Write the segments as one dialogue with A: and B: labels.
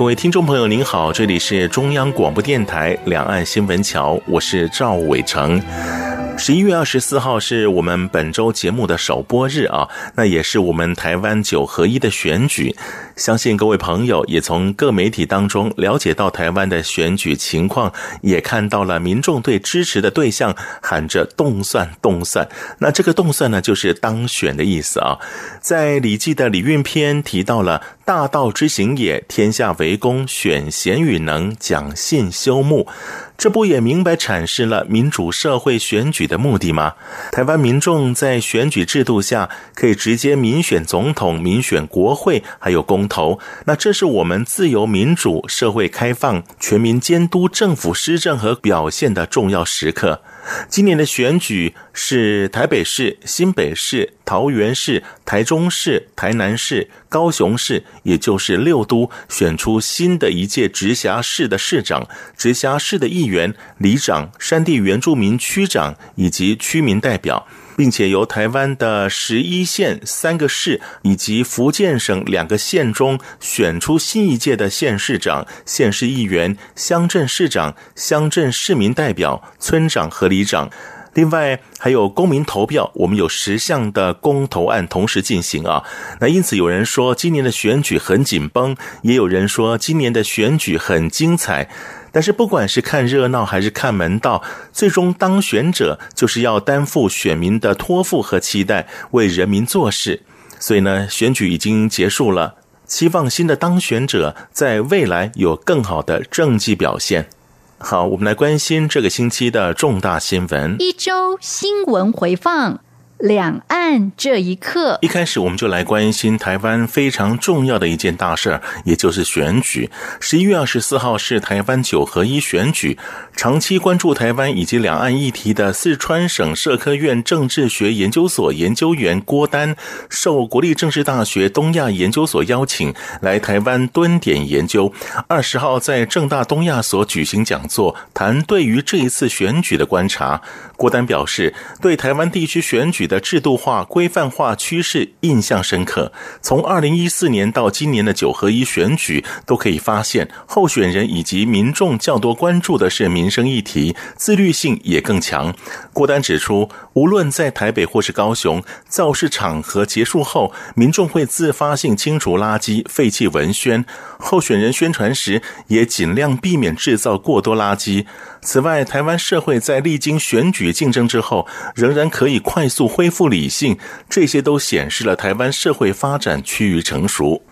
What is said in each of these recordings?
A: 各位听众朋友，您好，这里是中央广播电台两岸新闻桥，我是赵伟成。十一月二十四号是我们本周节目的首播日啊，那也是我们台湾九合一的选举。相信各位朋友也从各媒体当中了解到台湾的选举情况，也看到了民众对支持的对象喊着“动算动算”。那这个“动算”呢，就是当选的意思啊。在《礼记》的礼运篇提到了“大道之行也，天下为公，选贤与能，讲信修睦”。这不也明白阐释了民主社会选举的目的吗？台湾民众在选举制度下可以直接民选总统、民选国会，还有公投。那这是我们自由民主社会开放、全民监督政府施政和表现的重要时刻。今年的选举是台北市、新北市、桃园市、台中市、台南市、高雄市，也就是六都选出新的一届直辖市的市长、直辖市的议员、里长、山地原住民区长以及区民代表。并且由台湾的十一县三个市以及福建省两个县中选出新一届的县市长、县市议员、乡镇市长、乡镇市民代表、村长和里长。另外还有公民投票，我们有十项的公投案同时进行啊。那因此有人说今年的选举很紧绷，也有人说今年的选举很精彩。但是，不管是看热闹还是看门道，最终当选者就是要担负选民的托付和期待，为人民做事。所以呢，选举已经结束了，期望新的当选者在未来有更好的政绩表现。好，我们来关心这个星期的重大新闻。
B: 一周新闻回放。两岸这一刻，
A: 一开始我们就来关心台湾非常重要的一件大事儿，也就是选举。十一月二十四号是台湾九合一选举。长期关注台湾以及两岸议题的四川省社科院政治学研究所研究员郭丹，受国立政治大学东亚研究所邀请，来台湾蹲点研究。二十号在正大东亚所举行讲座，谈对于这一次选举的观察。郭丹表示，对台湾地区选举的制度化、规范化趋势印象深刻。从二零一四年到今年的九合一选举，都可以发现，候选人以及民众较多关注的是民生议题，自律性也更强。郭丹指出，无论在台北或是高雄，造势场合结束后，民众会自发性清除垃圾、废弃文宣。候选人宣传时，也尽量避免制造过多垃圾。此外，台湾社会在历经选举竞争之后，仍然可以快速恢复理性，这些都显示了台湾社会发展趋于成熟。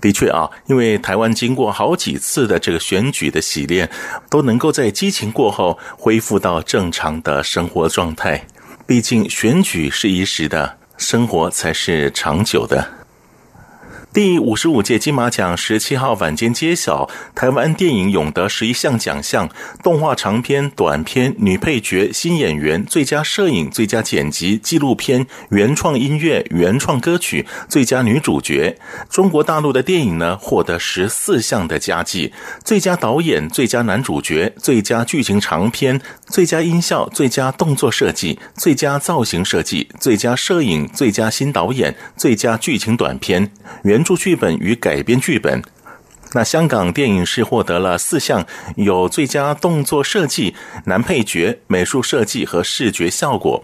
A: 的确啊，因为台湾经过好几次的这个选举的洗练，都能够在激情过后恢复到正常的生活状态。毕竟选举是一时的，生活才是长久的。第五十五届金马奖十七号晚间揭晓，台湾电影勇得十一项奖项：动画长片、短片、女配角、新演员、最佳摄影、最佳剪辑、纪录片、原创音乐、原创歌曲、最佳女主角。中国大陆的电影呢，获得十四项的佳绩：最佳导演、最佳男主角、最佳剧情长片、最佳音效、最佳动作设计、最佳造型设计、最佳摄影、最佳新导演、最佳剧情短片。原原著剧本与改编剧本。那香港电影是获得了四项，有最佳动作设计、男配角、美术设计和视觉效果。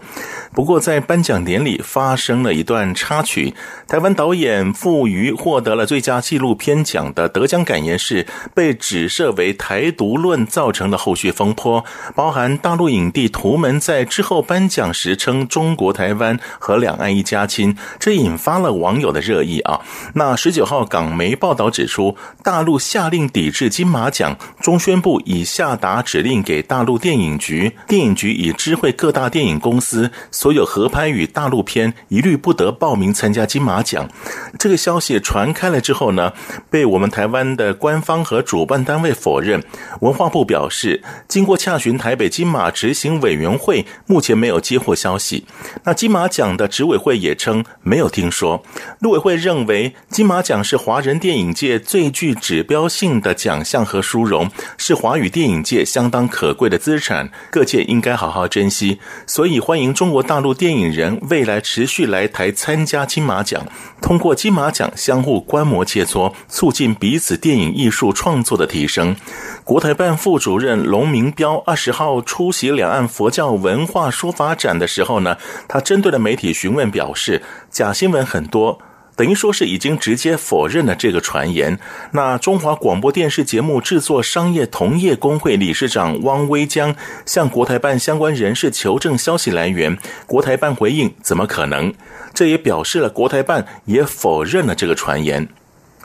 A: 不过在颁奖典礼发生了一段插曲，台湾导演傅瑜获得了最佳纪录片奖的得奖感言是被指涉为台独论，造成了后续风波，包含大陆影帝图们在之后颁奖时称中国台湾和两岸一家亲，这引发了网友的热议啊。那十九号港媒报道指出，大大陆下令抵制金马奖，中宣部已下达指令给大陆电影局，电影局已知会各大电影公司，所有合拍与大陆片一律不得报名参加金马奖。这个消息传开了之后呢，被我们台湾的官方和主办单位否认。文化部表示，经过洽询台北金马执行委员会，目前没有接获消息。那金马奖的执委会也称没有听说。陆委会认为，金马奖是华人电影界最具指标性的奖项和殊荣，是华语电影界相当可贵的资产，各界应该好好珍惜。所以欢迎中国大陆电影人未来持续来台参加金马奖，通过金马奖相互观摩切磋，促进彼此电影艺术创作的提升。国台办副主任龙明标二十号出席两岸佛教文化说法展的时候呢，他针对了媒体询问表示，假新闻很多。等于说是已经直接否认了这个传言。那中华广播电视节目制作商业同业公会理事长汪威江向国台办相关人士求证消息来源，国台办回应怎么可能？这也表示了国台办也否认了这个传言。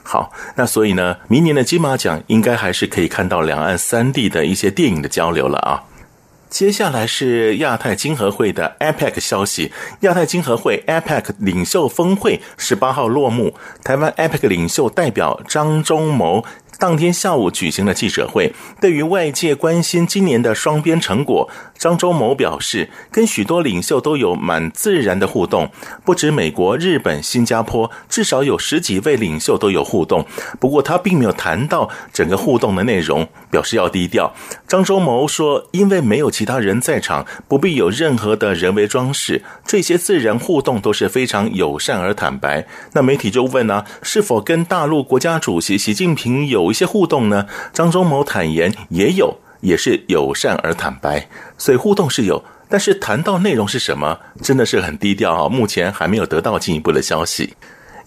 A: 好，那所以呢，明年的金马奖应该还是可以看到两岸三地的一些电影的交流了啊。接下来是亚太经合会的 APEC 消息，亚太经合会 APEC 领袖峰会十八号落幕，台湾 APEC 领袖代表张忠谋。当天下午举行了记者会，对于外界关心今年的双边成果，张忠谋表示，跟许多领袖都有蛮自然的互动，不止美国、日本、新加坡，至少有十几位领袖都有互动。不过他并没有谈到整个互动的内容，表示要低调。张忠谋说，因为没有其他人在场，不必有任何的人为装饰，这些自然互动都是非常友善而坦白。那媒体就问呢、是否跟大陆国家主席习近平有一些互动呢？张忠谋坦言也有，也是友善而坦白，所以互动是有，但是谈到内容是什么，真的是很低调啊，目前还没有得到进一步的消息。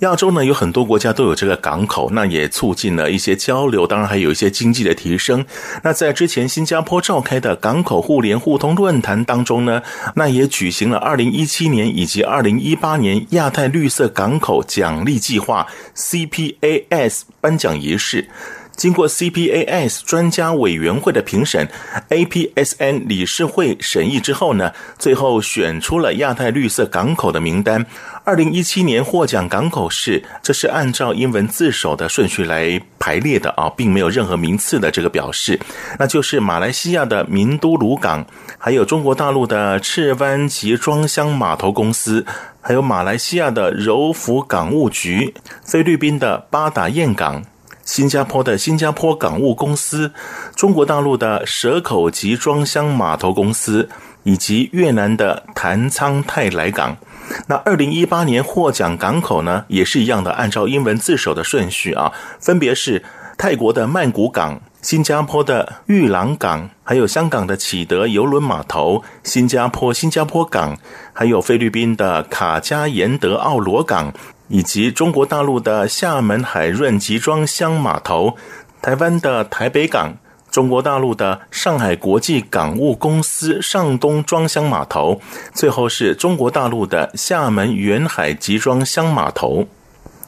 A: 亚洲呢，有很多国家都有这个港口，那也促进了一些交流，当然还有一些经济的提升。那在之前新加坡召开的港口互联互通论坛当中呢，那也举行了二零一七年以及二零一八年亚太绿色港口奖励计划 CPAS 颁奖仪式。经过 CPAS 专家委员会的评审，APSN 理事会审议之后呢，最后选出了亚太绿色港口的名单。二零一七年获奖港口是，这是按照英文字首的顺序来排列的啊，并没有任何名次的这个表示。那就是马来西亚的名都鲁港，还有中国大陆的赤湾集装箱码头公司，还有马来西亚的柔佛港务局，菲律宾的巴达堰港。新加坡的新加坡港务公司，中国大陆的蛇口集装箱码头公司，以及越南的潭仓泰来港。那二零一八年获奖港口呢，也是一样的，按照英文字首的顺序啊，分别是泰国的曼谷港、新加坡的玉朗港，还有香港的启德邮轮码头、新加坡新加坡港，还有菲律宾的卡加延德奥罗港。以及中国大陆的厦门海润集装箱码头、台湾的台北港、中国大陆的上海国际港务公司上东装箱码头，最后是中国大陆的厦门远海集装箱码头。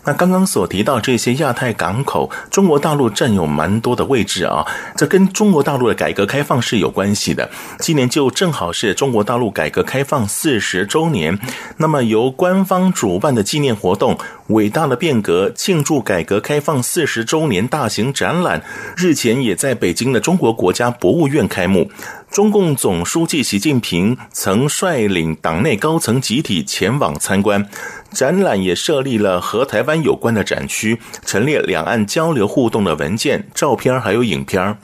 A: 那刚刚所提到这些亚太港口，中国大陆占有蛮多的位置啊，这跟中国大陆的改革开放是有关系的。今年就正好是中国大陆改革开放四十周年，那么由官方主办的纪念活动“伟大的变革”庆祝改革开放四十周年大型展览，日前也在北京的中国国家博物院开幕。中共总书记习近平曾率领党内高层集体前往参观。展览也设立了和台湾有关的展区，陈列两岸交流互动的文件、照片还有影片。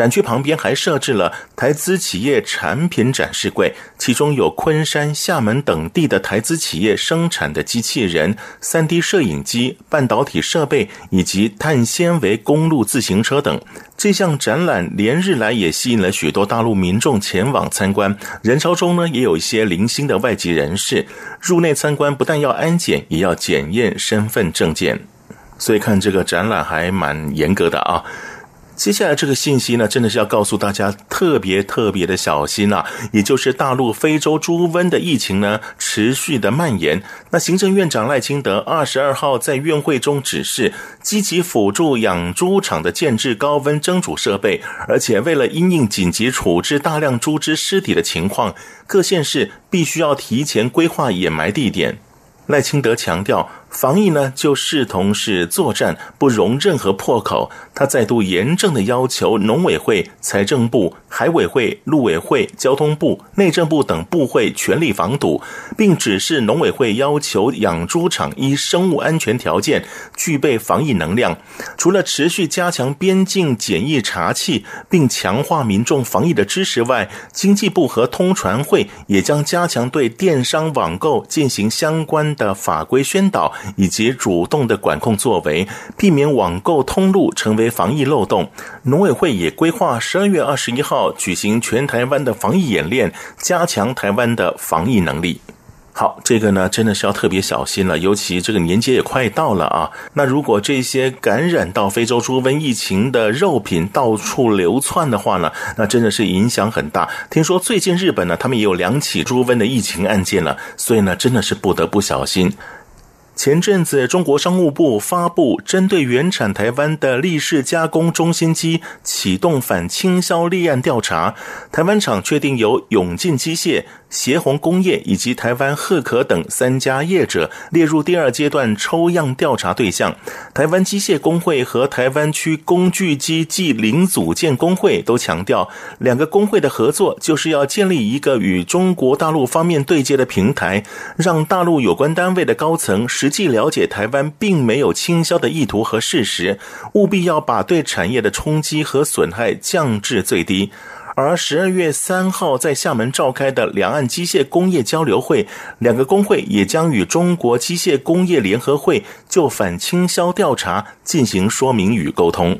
A: 展区旁边还设置了台资企业产品展示柜，其中有昆山、厦门等地的台资企业生产的机器人、3D 摄影机、半导体设备以及碳纤维公路自行车等。这项展览连日来也吸引了许多大陆民众前往参观，人潮中呢也有一些零星的外籍人士。入内参观不但要安检，也要检验身份证件，所以看这个展览还蛮严格的啊。接下来这个信息呢，真的是要告诉大家特别特别的小心啊！也就是大陆非洲猪瘟的疫情呢，持续的蔓延。那行政院长赖清德二十二号在院会中指示，积极辅助养猪场的建置高温蒸煮设备，而且为了因应紧急处置大量猪只尸体的情况，各县市必须要提前规划掩埋地点。赖清德强调。防疫呢，就视同是作战，不容任何破口。他再度严正的要求农委会、财政部、海委会、陆委会、交通部、内政部等部会全力防堵，并指示农委会要求养猪场依生物安全条件具备防疫能量。除了持续加强边境检疫查缉，并强化民众防疫的知识外，经济部和通传会也将加强对电商网购进行相关的法规宣导。以及主动的管控作为，避免网购通路成为防疫漏洞。农委会也规划十二月二十一号举行全台湾的防疫演练，加强台湾的防疫能力。好，这个呢真的是要特别小心了，尤其这个年节也快到了啊。那如果这些感染到非洲猪瘟疫情的肉品到处流窜的话呢，那真的是影响很大。听说最近日本呢，他们也有两起猪瘟的疫情案件了，所以呢，真的是不得不小心。前阵子，中国商务部发布针对原产台湾的立式加工中心机启动反倾销立案调查，台湾厂确定由永进机械。协宏工业以及台湾贺可等三家业者列入第二阶段抽样调查对象。台湾机械工会和台湾区工具机暨零组件工会都强调，两个工会的合作就是要建立一个与中国大陆方面对接的平台，让大陆有关单位的高层实际了解台湾并没有倾销的意图和事实，务必要把对产业的冲击和损害降至最低。而十二月三号在厦门召开的两岸机械工业交流会，两个工会也将与中国机械工业联合会就反倾销调查进行说明与沟通。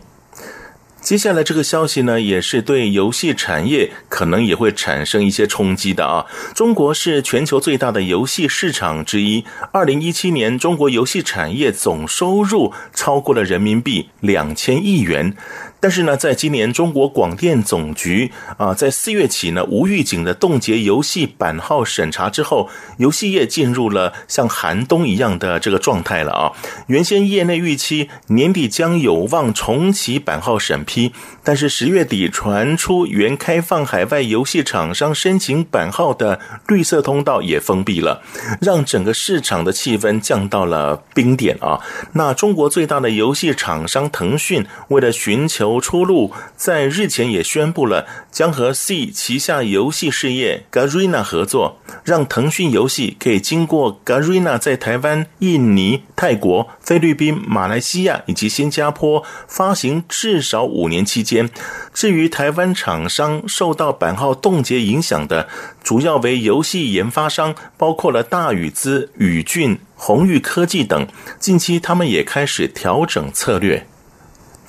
A: 接下来这个消息呢，也是对游戏产业可能也会产生一些冲击的啊。中国是全球最大的游戏市场之一，二零一七年中国游戏产业总收入超过了人民币两千亿元。但是呢，在今年中国广电总局啊，在四月起呢，无预警的冻结游戏版号审查之后，游戏业进入了像寒冬一样的这个状态了啊。原先业内预期年底将有望重启版号审批，但是十月底传出原开放海外游戏厂商申请版号的绿色通道也封闭了，让整个市场的气氛降到了冰点啊。那中国最大的游戏厂商腾讯为了寻求出路，在日前也宣布了将和 C 旗下游戏事业 Garena 合作，让腾讯游戏可以经过 Garena 在台湾、印尼、泰国、菲律宾、马来西亚以及新加坡发行至少五年期间间。至于台湾厂商受到版号冻结影响的，主要为游戏研发商，包括了大宇资、宇俊、宏玉科技等。近期他们也开始调整策略。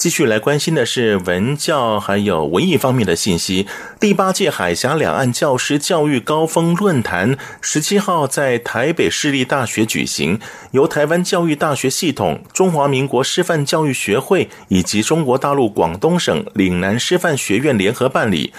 A: 继续来关心的是文教还有文艺方面的信息。第八届海峡两岸教师教育高峰论坛十七号在台北市立大学举行，由台湾教育大学系统、中华民国师范教育学会以及中国大陆广东省岭南师范学院联合办理。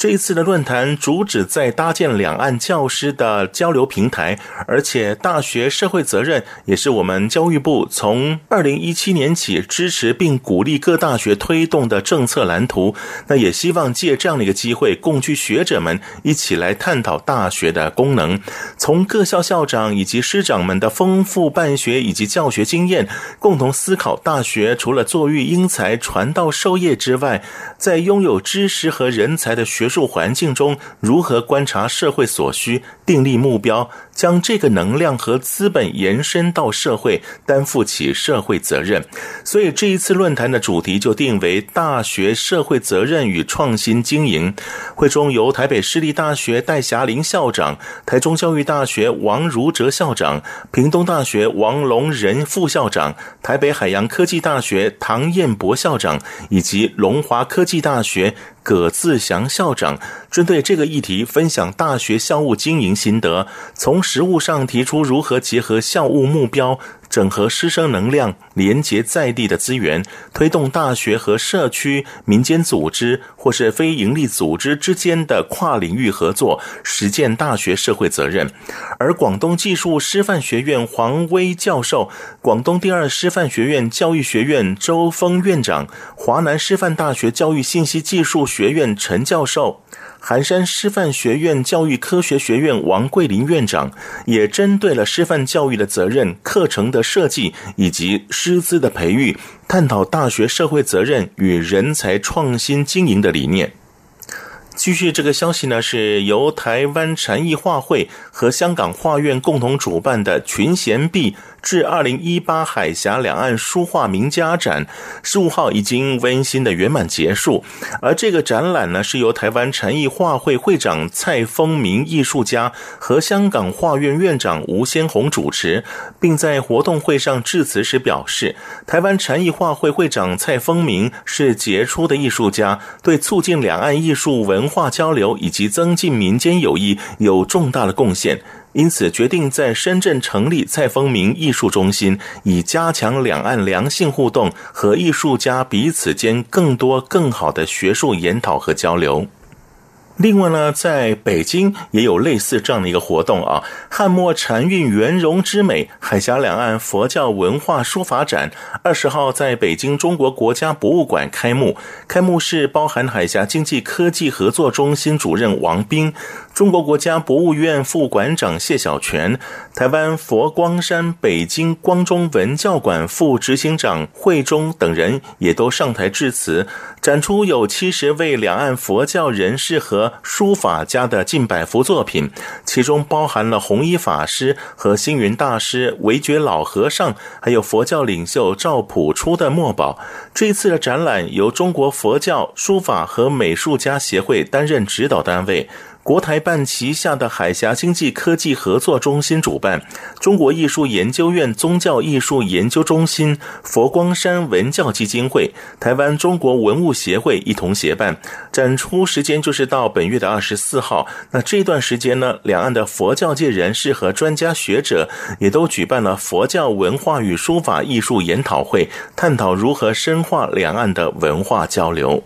A: 这一次的论坛主旨在搭建两岸教师的交流平台，而且大学社会责任也是我们教育部从二零一七年起支持并鼓励各大学推动的政策蓝图。那也希望借这样的一个机会，共聚学者们一起来探讨大学的功能，从各校校长以及师长们的丰富办学以及教学经验，共同思考大学除了作育英才、传道授业之外，在拥有知识和人才的学术环境中，如何观察社会所需，订立目标，将这个能量和资本延伸到社会，担负起社会责任。所以这一次论坛的主题就定为“大学社会责任与创新经营”。会中由台北市立大学戴霞玲校长、台中教育大学王如哲校长、屏东大学王龙仁副校长、台北海洋科技大学唐彦博校长以及龙华科技大学。葛自祥校长针对这个议题分享大学校务经营心得，从实务上提出如何结合校务目标、整合师生能量，连结在地的资源，推动大学和社区、民间组织或是非营利组织之间的跨领域合作，实践大学社会责任。而广东技术师范学院黄威教授、广东第二师范学院教育学院周峰院长、华南师范大学教育信息技术学院陈教授。寒山师范学院教育科学学院王桂林院长也针对了师范教育的责任、课程的设计以及师资的培育，探讨大学社会责任与人才创新经营的理念。继续这个消息呢，是由台湾禅意画会和香港画院共同主办的群贤毕。至二零一八海峡两岸书画名家展十五号已经温馨的圆满结束，而这个展览呢，是由台湾禅意画会会长蔡丰明艺术家和香港画院院长吴先红主持，并在活动会上致辞时表示，台湾禅意画会会长蔡丰明是杰出的艺术家，对促进两岸艺术文化交流以及增进民间友谊有重大的贡献。因此，决定在深圳成立蔡丰明艺术中心，以加强两岸良性互动和艺术家彼此间更多更好的学术研讨和交流。另外呢，在北京也有类似这样的一个活动啊，汉末禅韵圆融之美，海峡两岸佛教文化书法展，二十号在北京中国国家博物馆开幕。开幕式包含海峡经济科技合作中心主任王斌。中国国家博物院副馆长谢小泉、台湾佛光山北京光中文教馆副执行长惠中等人也都上台致辞，展出有七十位两岸佛教人士和书法家的近百幅作品，其中包含了弘一法师和星云大师、韦觉老和尚，还有佛教领袖赵朴初的墨宝。这次的展览由中国佛教书法和美术家协会担任指导单位。国台办旗下的海峡经济科技合作中心主办，中国艺术研究院宗教艺术研究中心、佛光山文教基金会、台湾中国文物协会一同协办。展出时间就是到本月的二十四号。那这段时间呢，两岸的佛教界人士和专家学者也都举办了佛教文化与书法艺术研讨会，探讨如何深化两岸的文化交流。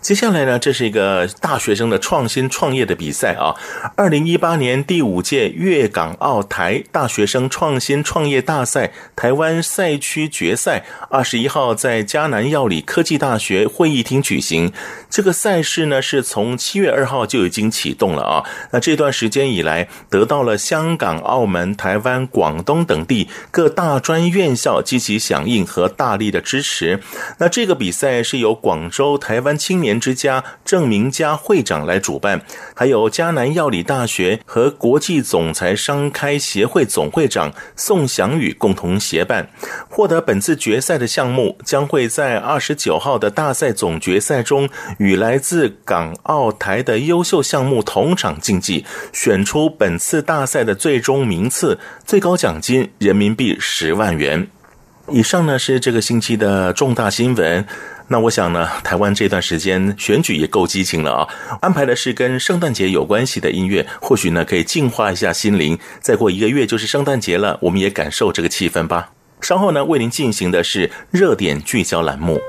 A: 接下来呢，这是一个大学生的创新创业的比赛啊！二零一八年第五届粤港澳台大学生创新创业大赛台湾赛区决赛，二十一号在嘉南药理科技大学会议厅举行。这个赛事呢，是从七月二号就已经启动了啊！那这段时间以来，得到了香港、澳门、台湾、广东等地各大专院校积极响应和大力的支持。那这个比赛是由广州台湾青年年之家郑明佳会长来主办，还有迦南药理大学和国际总裁商开协会总会长宋祥宇共同协办。获得本次决赛的项目将会在二十九号的大赛总决赛中，与来自港澳台的优秀项目同场竞技，选出本次大赛的最终名次，最高奖金人民币十万元。以上呢是这个星期的重大新闻。那我想呢，台湾这段时间选举也够激情了啊！安排的是跟圣诞节有关系的音乐，或许呢可以净化一下心灵。再过一个月就是圣诞节了，我们也感受这个气氛吧。稍后呢，为您进行的是热点聚焦栏目。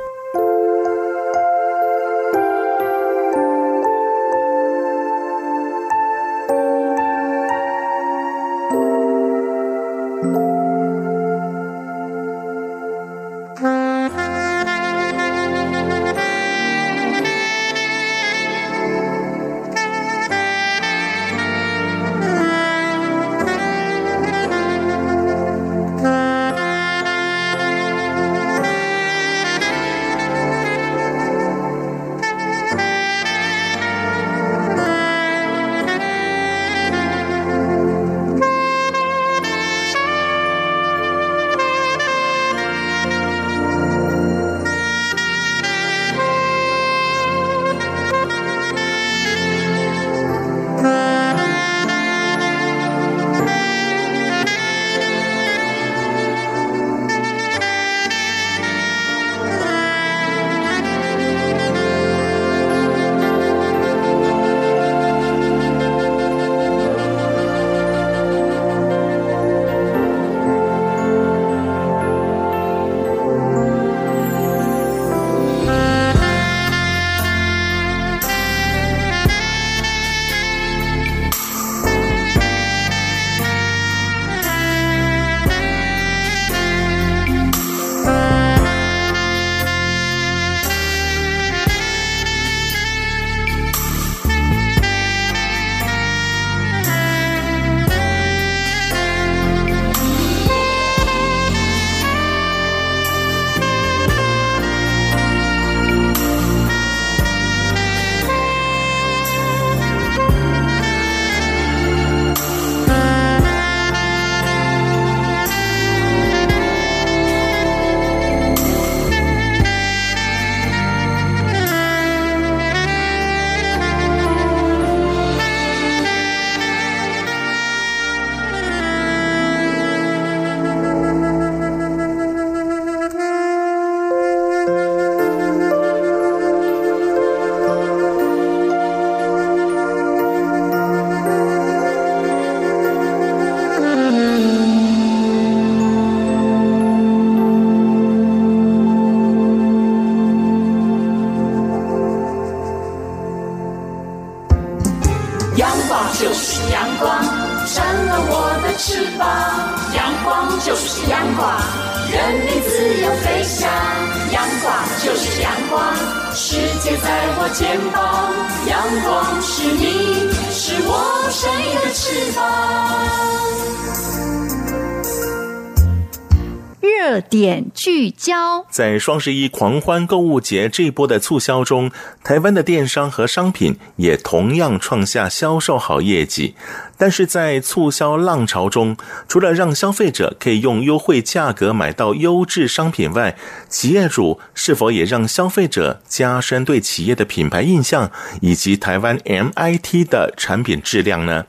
B: 点聚焦，
A: 在双十一狂欢购物节这一波的促销中，台湾的电商和商品也同样创下销售好业绩。但是在促销浪潮中，除了让消费者可以用优惠价格买到优质商品外，企业主是否也让消费者加深对企业的品牌印象以及台湾 MIT 的产品质量呢？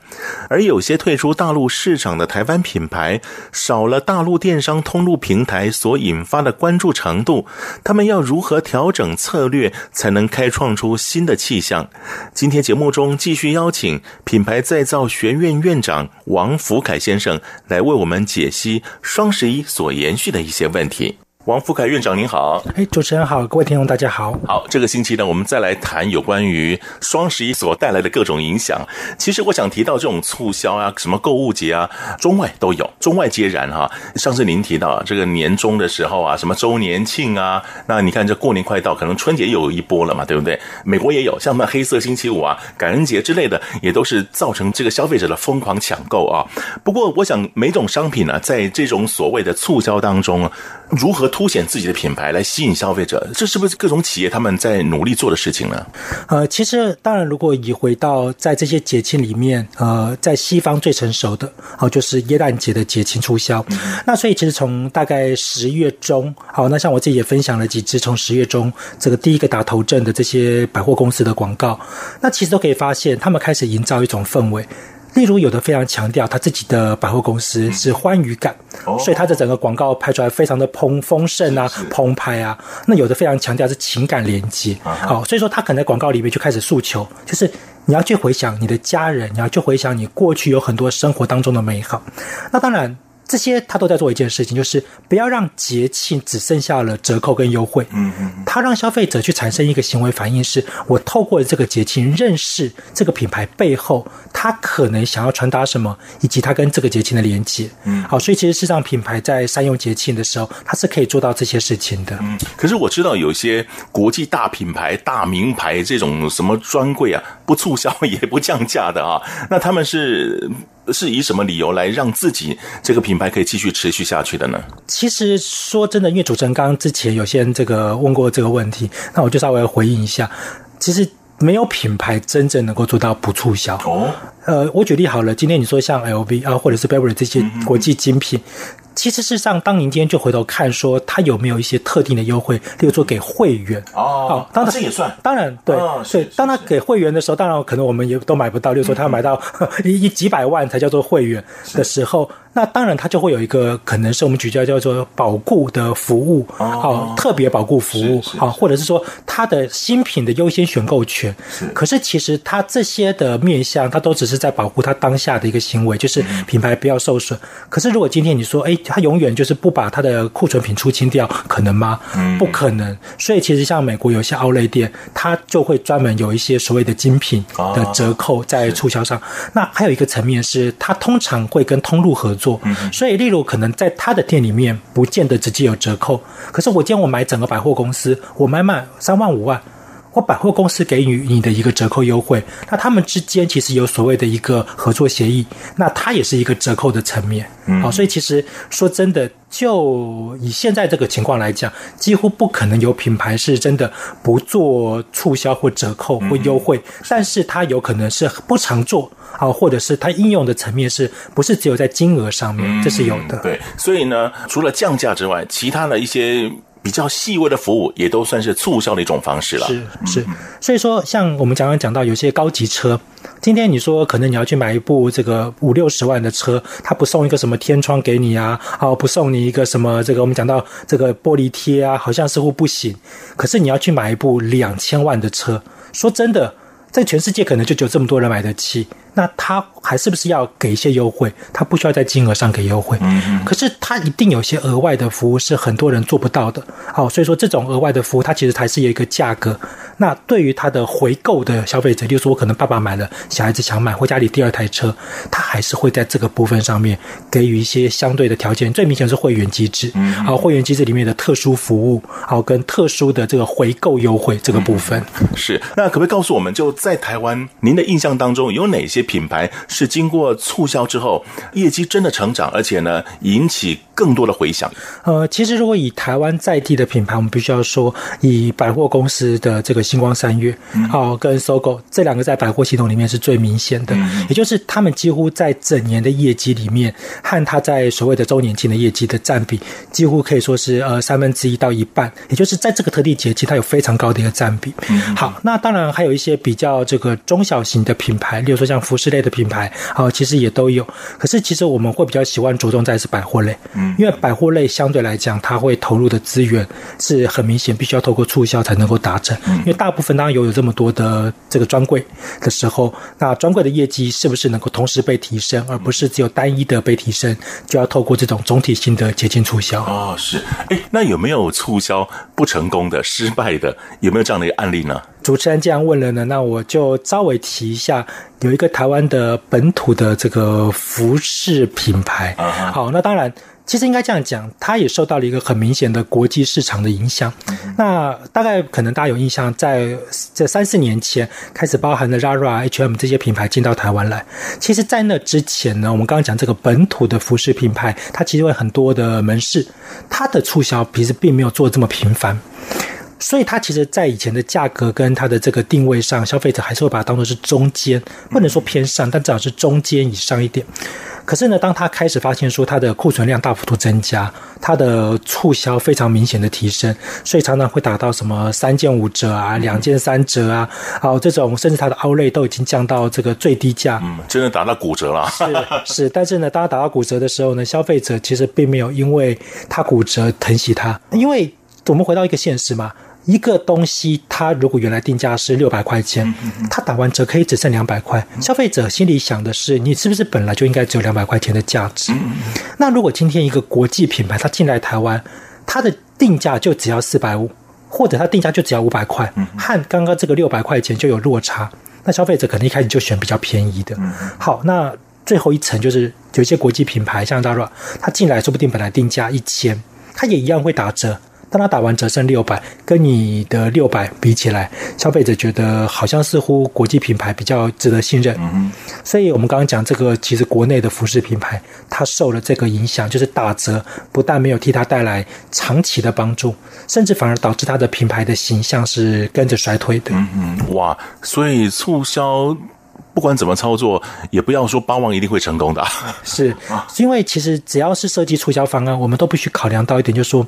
A: 而有些退出大陆市场的台湾品牌，少了大陆电商通路平台所引发的关注程度，他们要如何调整策略，才能开创出新的气象？今天节目中继续邀请品牌再造学院。院长王福凯先生来为我们解析双十一所延续的一些问题。王福凯院长您好，
C: 哎，主持人好，各位听众大家好。
A: 好，这个星期呢，我们再来谈有关于双十一所带来的各种影响。其实我想提到这种促销啊，什么购物节啊，中外都有，中外皆然哈。上次您提到这个年终的时候啊，什么周年庆啊，那你看这过年快到，可能春节又有一波了嘛，对不对？美国也有，像那黑色星期五啊、感恩节之类的，也都是造成这个消费者的疯狂抢购啊。不过，我想每种商品呢，在这种所谓的促销当中，如何凸显自己的品牌来吸引消费者，这是不是各种企业他们在努力做的事情呢？
C: 呃，其实当然，如果以回到在这些节庆里面，呃，在西方最成熟的哦，就是耶诞节的节庆促销。嗯、那所以其实从大概十月中，好，那像我自己也分享了几支从十月中这个第一个打头阵的这些百货公司的广告，那其实都可以发现，他们开始营造一种氛围。例如，有的非常强调他自己的百货公司是欢愉感，嗯、所以他的整个广告拍出来非常的丰丰盛啊、澎湃啊。那有的非常强调是情感连接，好，所以说他可能在广告里面就开始诉求，就是你要去回想你的家人，你要去回想你过去有很多生活当中的美好。那当然。这些他都在做一件事情，就是不要让节庆只剩下了折扣跟优惠。嗯嗯，他让消费者去产生一个行为反应，是我透过这个节庆认识这个品牌背后，他可能想要传达什么，以及他跟这个节庆的连接。嗯，好，所以其实事实上品牌在善用节庆的时候，它是可以做到这些事情的。嗯，
A: 可是我知道有些国际大品牌、大名牌这种什么专柜啊，不促销也不降价的啊，那他们是。是以什么理由来让自己这个品牌可以继续持续下去的呢？
C: 其实说真的，因为主持人刚刚之前有些人这个问过这个问题，那我就稍微回应一下。其实没有品牌真正能够做到不促销。哦，呃，我举例好了，今天你说像 LV 啊，或者是 Burberry 这些国际精品。其实事实上，当您今天就回头看，说它有没有一些特定的优惠，例如说给会员
A: 哦，当然这也算，
C: 当然对，哦、对。当他给会员的时候，当然可能我们也都买不到，例如说他要买到 一一几百万才叫做会员的时候。那当然，它就会有一个可能是我们举叫叫做保固的服务，好，特别保固服务，好，或者是说它的新品的优先选购权。是，可是其实它这些的面向，它都只是在保护它当下的一个行为，就是品牌不要受损。可是如果今天你说，哎，它永远就是不把它的库存品出清掉，可能吗？不可能。所以其实像美国有些 Outlet 店，它就会专门有一些所谓的精品的折扣在促销上。那还有一个层面是，它通常会跟通路合作。做，所以例如可能在他的店里面，不见得直接有折扣。可是我今天我买整个百货公司，我买满三万五万，我百货公司给予你的一个折扣优惠，那他们之间其实有所谓的一个合作协议，那它也是一个折扣的层面。好，所以其实说真的，就以现在这个情况来讲，几乎不可能有品牌是真的不做促销或折扣或优惠，但是它有可能是不常做。好，或者是它应用的层面是不是只有在金额上面？这是有的。
A: 对，所以呢，除了降价之外，其他的一些比较细微的服务也都算是促销的一种方式了。
C: 是是，所以说，像我们刚刚讲到，有些高级车，今天你说可能你要去买一部这个五六十万的车，他不送一个什么天窗给你啊，哦，不送你一个什么这个我们讲到这个玻璃贴啊，好像似乎不行。可是你要去买一部两千万的车，说真的。在全世界可能就只有这么多人买得起，那他还是不是要给一些优惠？他不需要在金额上给优惠，可是他一定有些额外的服务是很多人做不到的。好，所以说这种额外的服务，它其实还是有一个价格。那对于他的回购的消费者，例如说我可能爸爸买了，小孩子想买，或家里第二台车，他还是会在这个部分上面给予一些相对的条件。最明显是会员机制，啊，会员机制里面的特殊服务，好，跟特殊的这个回购优惠这个部分。
A: 是，那可不可以告诉我们，就在台湾，您的印象当中有哪些品牌是经过促销之后，业绩真的成长，而且呢引起更多的回响？
C: 呃，其实如果以台湾在地的品牌，我们必须要说，以百货公司的这个星光三月，好、嗯，跟 SOGO 这两个在百货系统里面是最明显的，嗯、也就是他们几乎在整年的业绩里面，和他在所谓的周年庆的业绩的占比，几乎可以说是呃三分之一到一半，也就是在这个特定节气，它有非常高的一个占比。嗯、好，那当然还有一些比较这个中小型的品牌，例如说像服饰类的品牌，好，其实也都有。可是其实我们会比较喜欢着重在是百货类，嗯，因为百货类相对来讲，它会投入的资源是很明显，必须要透过促销才能够达成。因为大部分当然有有这么多的这个专柜的时候，那专柜的业绩是不是能够同时被提升，而不是只有单一的被提升，就要透过这种总体性的节庆促销。
A: 哦，是，哎，那有没有促销不成功的、失败的？有没有这样的一个案例呢？
C: 主持人既然问了呢，那我就稍微提一下，有一个台湾的本土的这个服饰品牌。Uh. 好，那当然，其实应该这样讲，它也受到了一个很明显的国际市场的影响。Uh. 那大概可能大家有印象，在这三四年前开始，包含了 Zara、H&M 这些品牌进到台湾来。其实，在那之前呢，我们刚刚讲这个本土的服饰品牌，它其实有很多的门市，它的促销其实并没有做这么频繁。所以它其实，在以前的价格跟它的这个定位上，消费者还是会把它当做是中间，不能说偏上，但至少是中间以上一点。可是呢，当他开始发现说它的库存量大幅度增加，它的促销非常明显的提升，所以常常会打到什么三件五折啊，两件三折啊，好，这种甚至它的 outlet 都已经降到这个最低价，
A: 嗯，真的打到骨折了。
C: 是是，但是呢，当他打到骨折的时候呢，消费者其实并没有因为它骨折疼惜它，因为我们回到一个现实嘛。一个东西，它如果原来定价是六百块钱，它打完折可以只剩两百块。消费者心里想的是，你是不是本来就应该只有两百块钱的价值？那如果今天一个国际品牌它进来台湾，它的定价就只要四百五，或者它定价就只要五百块，和刚刚这个六百块钱就有落差，那消费者可能一开始就选比较便宜的。好，那最后一层就是有一些国际品牌，像 Zara，它进来说不定本来定价一千，它也一样会打折。当他打完折剩六百，跟你的六百比起来，消费者觉得好像似乎国际品牌比较值得信任。嗯哼，所以我们刚刚讲这个，其实国内的服饰品牌，它受了这个影响，就是打折不但没有替它带来长期的帮助，甚至反而导致它的品牌的形象是跟着衰退的。
A: 嗯嗯，哇，所以促销。不管怎么操作，也不要说巴望一定会成功的。
C: 是，因为其实只要是设计促销方案，我们都必须考量到一点，就是说，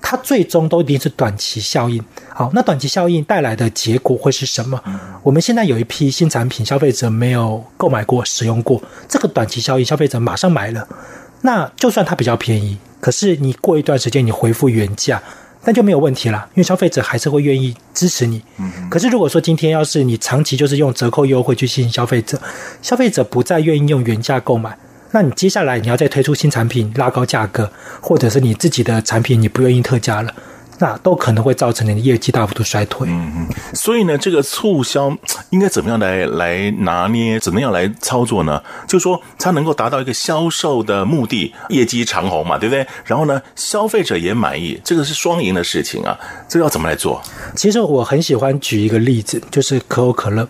C: 它最终都一定是短期效应。好，那短期效应带来的结果会是什么？我们现在有一批新产品，消费者没有购买过、使用过，这个短期效应，消费者马上买了，那就算它比较便宜，可是你过一段时间你恢复原价。那就没有问题了，因为消费者还是会愿意支持你。嗯。可是如果说今天要是你长期就是用折扣优惠去吸引消费者，消费者不再愿意用原价购买，那你接下来你要再推出新产品拉高价格，或者是你自己的产品你不愿意特价了。那都可能会造成你的业绩大幅度衰退。
A: 嗯嗯，所以呢，这个促销 应该怎么样来来拿捏，怎么样来操作呢？就是说它能够达到一个销售的目的，业绩长虹嘛，对不对？然后呢，消费者也满意，这个是双赢的事情啊。这个要怎么来做？
C: 其实我很喜欢举一个例子，就是可口可乐。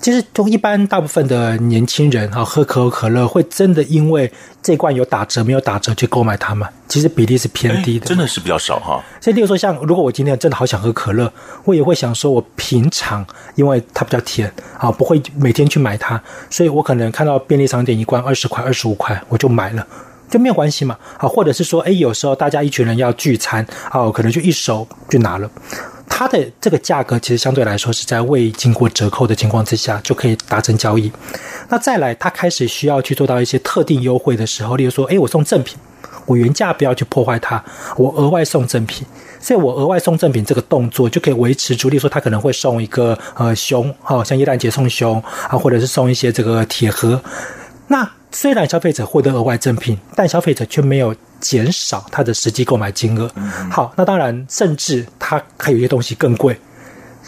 C: 其实就一般大部分的年轻人啊，喝可口可乐会真的因为这罐有打折没有打折去购买它吗？其实比例是偏低的，
A: 真的是比较少哈。
C: 所以，例如说，像如果我今天真的好想喝可乐，我也会想说，我平常因为它比较甜啊，不会每天去买它，所以我可能看到便利商店一罐二十块、二十五块，我就买了，就没有关系嘛。啊，或者是说，哎，有时候大家一群人要聚餐啊，可能就一手就拿了，它的这个价格其实相对来说是在未经过折扣的情况之下就可以达成交易。那再来，他开始需要去做到一些特定优惠的时候，例如说，哎，我送赠品。我原价不要去破坏它，我额外送赠品，所以我额外送赠品这个动作就可以维持住。例如说，他可能会送一个呃熊，好像耶诞节送熊啊，或者是送一些这个铁盒。那虽然消费者获得额外赠品，但消费者却没有减少他的实际购买金额。好，那当然，甚至他还有一些东西更贵。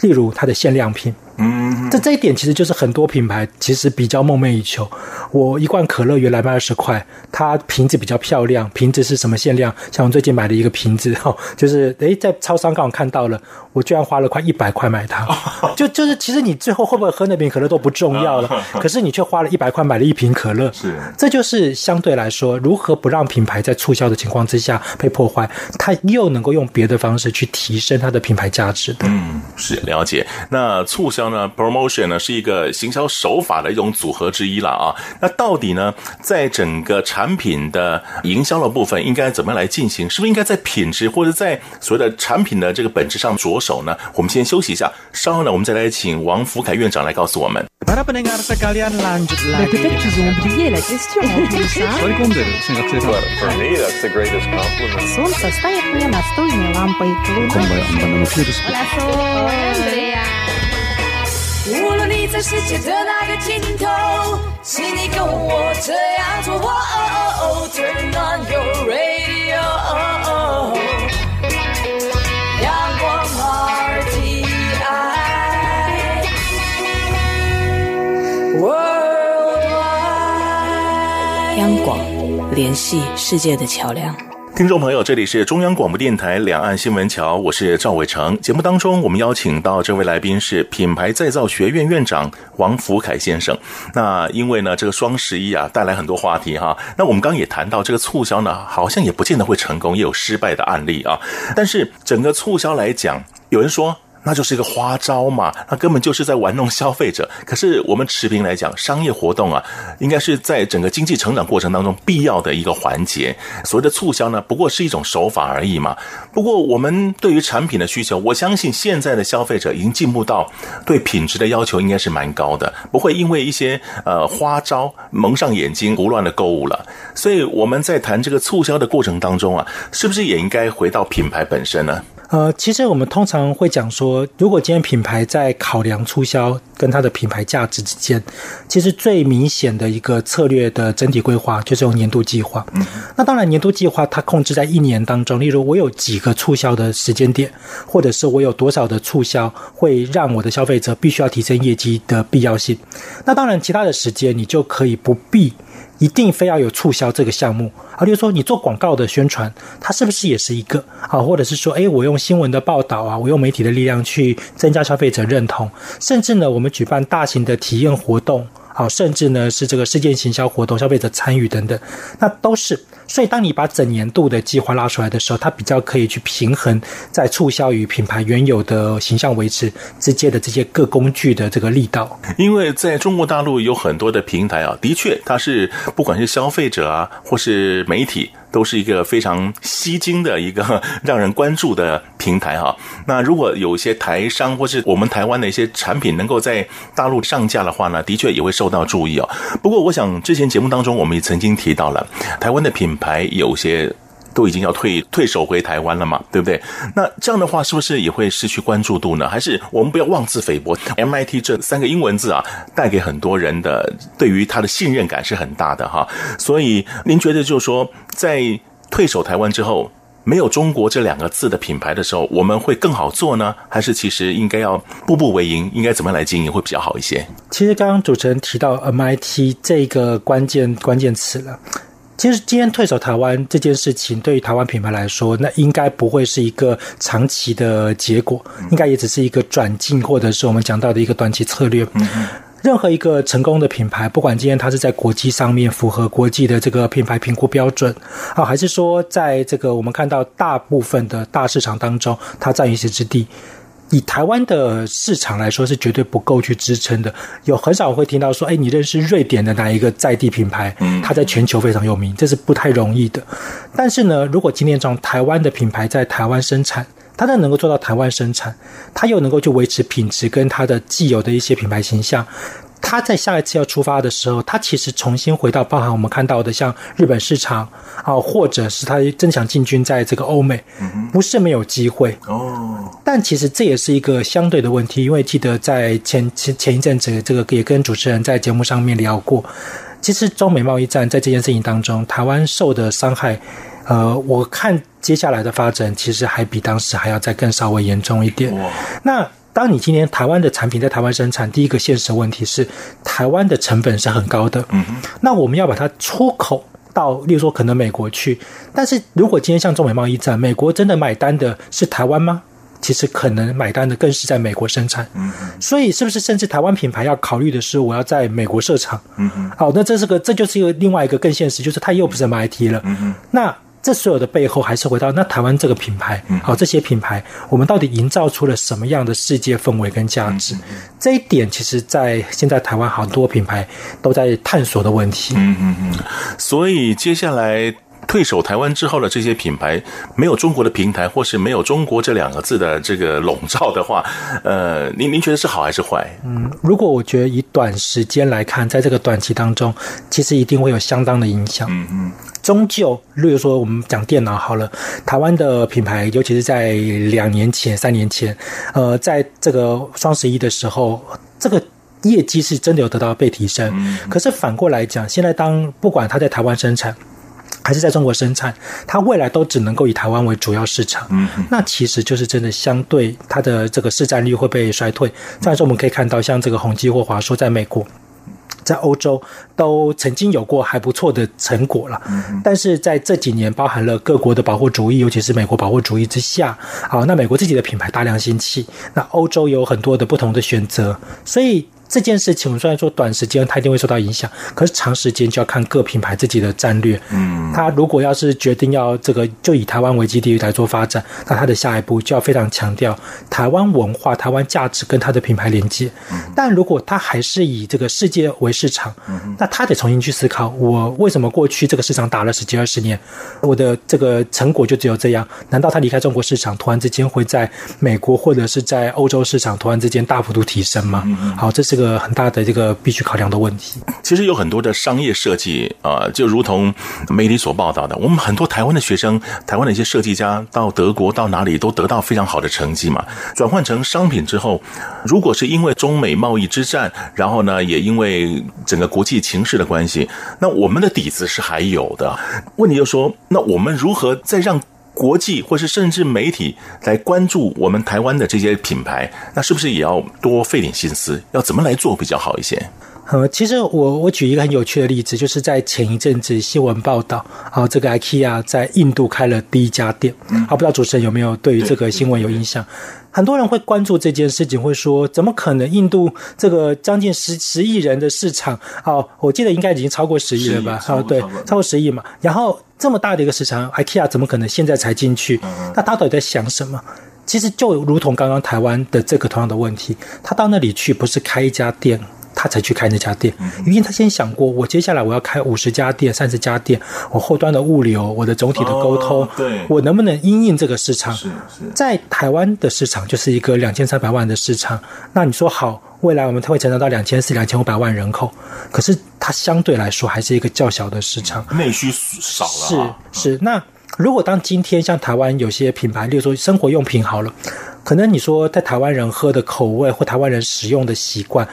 C: 例如他的限量品。
A: 嗯，
C: 这这一点其实就是很多品牌其实比较梦寐以求。我一罐可乐原来卖二十块，它瓶子比较漂亮，瓶子是什么限量？像我最近买了一个瓶子，哈，就是诶，在超商刚好看到了，我居然花了快一百块买它。就就是其实你最后会不会喝那瓶可乐都不重要了，可是你却花了一百块买了一瓶可乐。
A: 是，
C: 这就是相对来说，如何不让品牌在促销的情况之下被破坏，它又能够用别的方式去提升它的品牌价值的。
A: 嗯，是了解。那促销呢？Promotion 呢是一个行销手法的一种组合之一了啊。那到底呢，在整个产品的营销的部分，应该怎么样来进行？是不是应该在品质或者在所谓的产品的这个本质上着手呢？我们先休息一下，稍后呢，我们再来请王福凯院长来告诉我
D: 们。在世界的那个尽头，是你跟我这样做。哦哦哦哦，Turn on your radio，阳光。
E: 阳光，联系世界的桥梁。
A: 听众朋友，这里是中央广播电台两岸新闻桥，我是赵伟成。节目当中，我们邀请到这位来宾是品牌再造学院院长王福凯先生。那因为呢，这个双十一啊，带来很多话题哈。那我们刚刚也谈到，这个促销呢，好像也不见得会成功，也有失败的案例啊。但是整个促销来讲，有人说，那就是一个花招嘛，那根本就是在玩弄消费者。可是我们持平来讲，商业活动啊，应该是在整个经济成长过程当中必要的一个环节。所谓的促销呢，不过是一种手法而已嘛。不过我们对于产品的需求，我相信现在的消费者已经进步到对品质的要求应该是蛮高的，不会因为一些呃花招蒙上眼睛胡乱的购物了。所以我们在谈这个促销的过程当中啊，是不是也应该回到品牌本身呢？
C: 呃，其实我们通常会讲说，如果今天品牌在考量促销跟它的品牌价值之间，其实最明显的一个策略的整体规划就是用年度计划。那当然，年度计划它控制在一年当中，例如我有几个促销的时间点，或者是我有多少的促销会让我的消费者必须要提升业绩的必要性。那当然，其他的时间你就可以不必。一定非要有促销这个项目啊，例如说你做广告的宣传，它是不是也是一个啊？或者是说，诶，我用新闻的报道啊，我用媒体的力量去增加消费者认同，甚至呢，我们举办大型的体验活动。好，甚至呢是这个事件行销活动，消费者参与等等，那都是。所以，当你把整年度的计划拉出来的时候，它比较可以去平衡在促销与品牌原有的形象维持之间的这些各工具的这个力道。
A: 因为在中国大陆有很多的平台啊，的确它是不管是消费者啊，或是媒体。都是一个非常吸睛的一个 让人关注的平台哈。那如果有一些台商或是我们台湾的一些产品能够在大陆上架的话呢，的确也会受到注意哦。不过，我想之前节目当中我们也曾经提到了，台湾的品牌有些。都已经要退退守回台湾了嘛，对不对？那这样的话，是不是也会失去关注度呢？还是我们不要妄自菲薄？MIT 这三个英文字啊，带给很多人的对于他的信任感是很大的哈。所以您觉得，就是说，在退守台湾之后，没有中国这两个字的品牌的时候，我们会更好做呢？还是其实应该要步步为营？应该怎么样来经营会比较好一些？
C: 其实刚刚主持人提到 MIT 这个关键关键词了。其实今天退守台湾这件事情，对于台湾品牌来说，那应该不会是一个长期的结果，应该也只是一个转进，或者是我们讲到的一个短期策略。任何一个成功的品牌，不管今天它是在国际上面符合国际的这个品牌评估标准，啊，还是说在这个我们看到大部分的大市场当中，它占一席之地。以台湾的市场来说，是绝对不够去支撑的。有很少会听到说，哎，你认识瑞典的哪一个在地品牌？它在全球非常有名，这是不太容易的。但是呢，如果今天从台湾的品牌在台湾生产，它能够做到台湾生产，它又能够去维持品质跟它的既有的一些品牌形象。他在下一次要出发的时候，他其实重新回到包含我们看到的像日本市场啊，或者是他真想进军在这个欧美，不是没有机会哦。但其实这也是一个相对的问题，因为记得在前前前一阵子，这个也跟主持人在节目上面聊过，其实中美贸易战在这件事情当中，台湾受的伤害，呃，我看接下来的发展其实还比当时还要再更稍微严重一点。那。当你今天台湾的产品在台湾生产，第一个现实问题是台湾的成本是很高的。嗯哼，那我们要把它出口到，例如说可能美国去，但是如果今天像中美贸易战，美国真的买单的是台湾吗？其实可能买单的更是在美国生产，嗯嗯，所以是不是甚至台湾品牌要考虑的是我要在美国设厂，嗯嗯，好，那这是个这就是一个另外一个更现实，就是它又不是 MIT 了，嗯嗯，那这所有的背后还是回到那台湾这个品牌，好，这些品牌我们到底营造出了什么样的世界氛围跟价值？这一点其实，在现在台湾好多品牌都在探索的问题，嗯嗯嗯，
A: 所以接下来。退守台湾之后的这些品牌，没有中国的平台，或是没有中国这两个字的这个笼罩的话，呃，您您觉得是好还是坏？
C: 嗯，如果我觉得以短时间来看，在这个短期当中，其实一定会有相当的影响。嗯嗯，终究，例如说我们讲电脑好了，台湾的品牌，尤其是在两年前、三年前，呃，在这个双十一的时候，这个业绩是真的有得到被提升。嗯，可是反过来讲，现在当不管它在台湾生产。还是在中国生产，它未来都只能够以台湾为主要市场。嗯，那其实就是真的相对它的这个市占率会被衰退。这样说我们可以看到，像这个宏基或华硕在美国、在欧洲都曾经有过还不错的成果了。嗯，但是在这几年，包含了各国的保护主义，尤其是美国保护主义之下，好，那美国自己的品牌大量兴起，那欧洲有很多的不同的选择，所以。这件事情，我们虽然说短时间它一定会受到影响，可是长时间就要看各品牌自己的战略。嗯，他如果要是决定要这个就以台湾为基地来做发展，那它的下一步就要非常强调台湾文化、台湾价值跟它的品牌连接。嗯，但如果它还是以这个世界为市场，嗯，那它得重新去思考：我为什么过去这个市场打了十几二十年，我的这个成果就只有这样？难道它离开中国市场，突然之间会在美国或者是在欧洲市场突然之间大幅度提升吗？嗯，好，这是。这个很大的这个必须考量的问题，
A: 其实有很多的商业设计啊，就如同媒体所报道的，我们很多台湾的学生，台湾的一些设计家到德国到哪里都得到非常好的成绩嘛。转换成商品之后，如果是因为中美贸易之战，然后呢，也因为整个国际情势的关系，那我们的底子是还有的。问题就是说，那我们如何再让？国际或是甚至媒体来关注我们台湾的这些品牌，那是不是也要多费点心思？要怎么来做比较好一些？
C: 呃，其实我我举一个很有趣的例子，就是在前一阵子新闻报道，啊，这个 IKEA 在印度开了第一家店，啊，不知道主持人有没有对于这个新闻有印象？很多人会关注这件事情，会说怎么可能？印度这个将近十十亿人的市场，哦，我记得应该已经超过十亿了吧？哦，对，超过十亿嘛。然后这么大的一个市场，IKEA 怎么可能现在才进去？那他到底在想什么？其实就如同刚刚台湾的这个同样的问题，他到那里去不是开一家店。他才去开那家店，因为他先想过，我接下来我要开五十家店、三十家店，我后端的物流、我的总体的沟通，哦、对，我能不能因应这个市场？是是，在台湾的市场就是一个两千三百万的市场，那你说好，未来我们会成长到两千四、两千五百万人口，可是它相对来说还是一个较小的市场，
A: 内需少了。
C: 是是，那如果当今天像台湾有些品牌，例如说生活用品好了，可能你说在台湾人喝的口味或台湾人使用的习惯。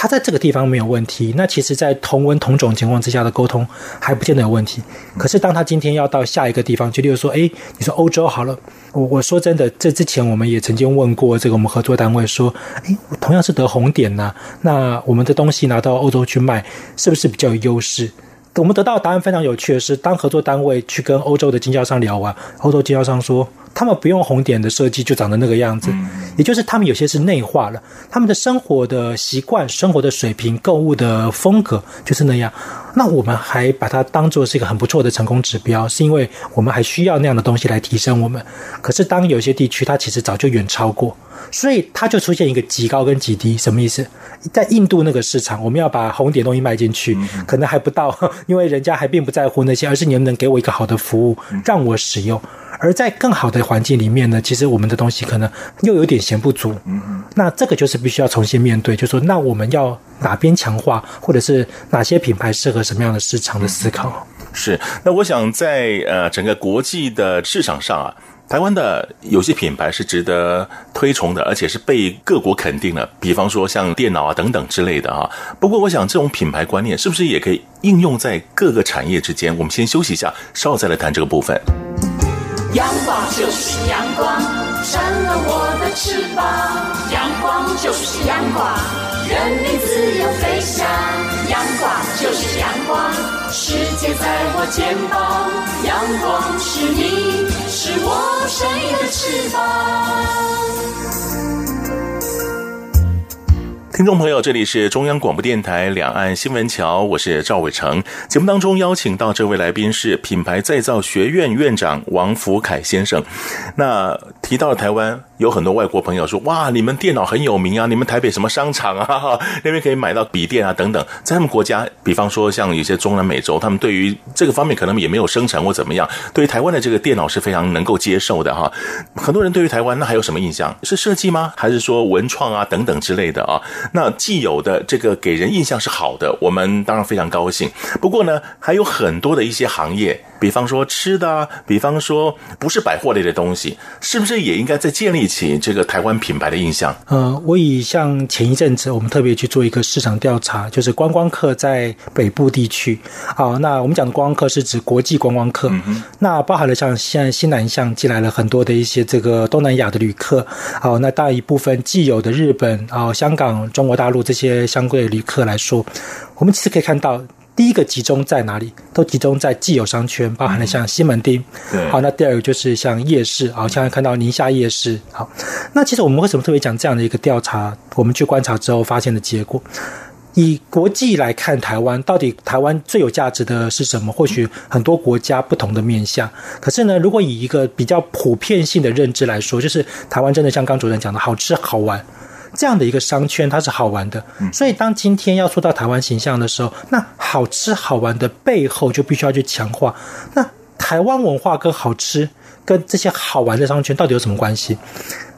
C: 他在这个地方没有问题，那其实，在同温同种情况之下的沟通还不见得有问题。可是，当他今天要到下一个地方，就例如说，哎，你说欧洲好了，我我说真的，这之前我们也曾经问过这个我们合作单位说，哎，同样是得红点呐，那我们的东西拿到欧洲去卖，是不是比较有优势？我们得到的答案非常有趣的是，当合作单位去跟欧洲的经销商聊完，欧洲经销商说。他们不用红点的设计就长得那个样子，也就是他们有些是内化了，他们的生活的习惯、生活的水平、购物的风格就是那样。那我们还把它当做是一个很不错的成功指标，是因为我们还需要那样的东西来提升我们。可是当有些地区它其实早就远超过，所以它就出现一个极高跟极低，什么意思？在印度那个市场，我们要把红点东西卖进去，可能还不到，因为人家还并不在乎那些，而是你能不能给我一个好的服务，让我使用。而在更好的环境里面呢，其实我们的东西可能又有点嫌不足。那这个就是必须要重新面对，就是说那我们要哪边强化，或者是哪些品牌适合什么样的市场的思考。
A: 是。那我想在呃整个国际的市场上啊，台湾的有些品牌是值得推崇的，而且是被各国肯定的。比方说像电脑啊等等之类的啊。不过我想这种品牌观念是不是也可以应用在各个产业之间？我们先休息一下，稍后再来谈这个部分。
D: 阳光就是阳光，闪了我的翅膀。阳光就是阳光，人民自由飞翔。阳光就是阳光，世界在我肩膀。阳光是你，我生命的翅膀。
A: 听众朋友，这里是中央广播电台两岸新闻桥，我是赵伟成。节目当中邀请到这位来宾是品牌再造学院院长王福凯先生。那提到了台湾，有很多外国朋友说：“哇，你们电脑很有名啊，你们台北什么商场啊，那边可以买到笔电啊等等。”在他们国家，比方说像有些中南美洲，他们对于这个方面可能也没有生产或怎么样，对于台湾的这个电脑是非常能够接受的哈。很多人对于台湾那还有什么印象？是设计吗？还是说文创啊等等之类的啊？那既有的这个给人印象是好的，我们当然非常高兴。不过呢，还有很多的一些行业，比方说吃的啊，比方说不是百货类的东西，是不是也应该再建立起这个台湾品牌的印象？
C: 呃，我以像前一阵子我们特别去做一个市场调查，就是观光客在北部地区。好，那我们讲的观光客是指国际观光客，嗯，那包含了像现在新南向进来了很多的一些这个东南亚的旅客。好，那大一部分既有的日本啊、香港、中国大陆这些相关的旅客来说，我们其实可以看到，第一个集中在哪里？都集中在既有商圈，包含了像西门町。对。好，那第二个就是像夜市，好，像看到宁夏夜市。好，那其实我们为什么特别讲这样的一个调查？我们去观察之后发现的结果，以国际来看台湾，到底台湾最有价值的是什么？或许很多国家不同的面向。可是呢，如果以一个比较普遍性的认知来说，就是台湾真的像刚主任讲的，好吃好玩。这样的一个商圈，它是好玩的。所以，当今天要说到台湾形象的时候，那好吃好玩的背后就必须要去强化。那台湾文化跟好吃跟这些好玩的商圈到底有什么关系？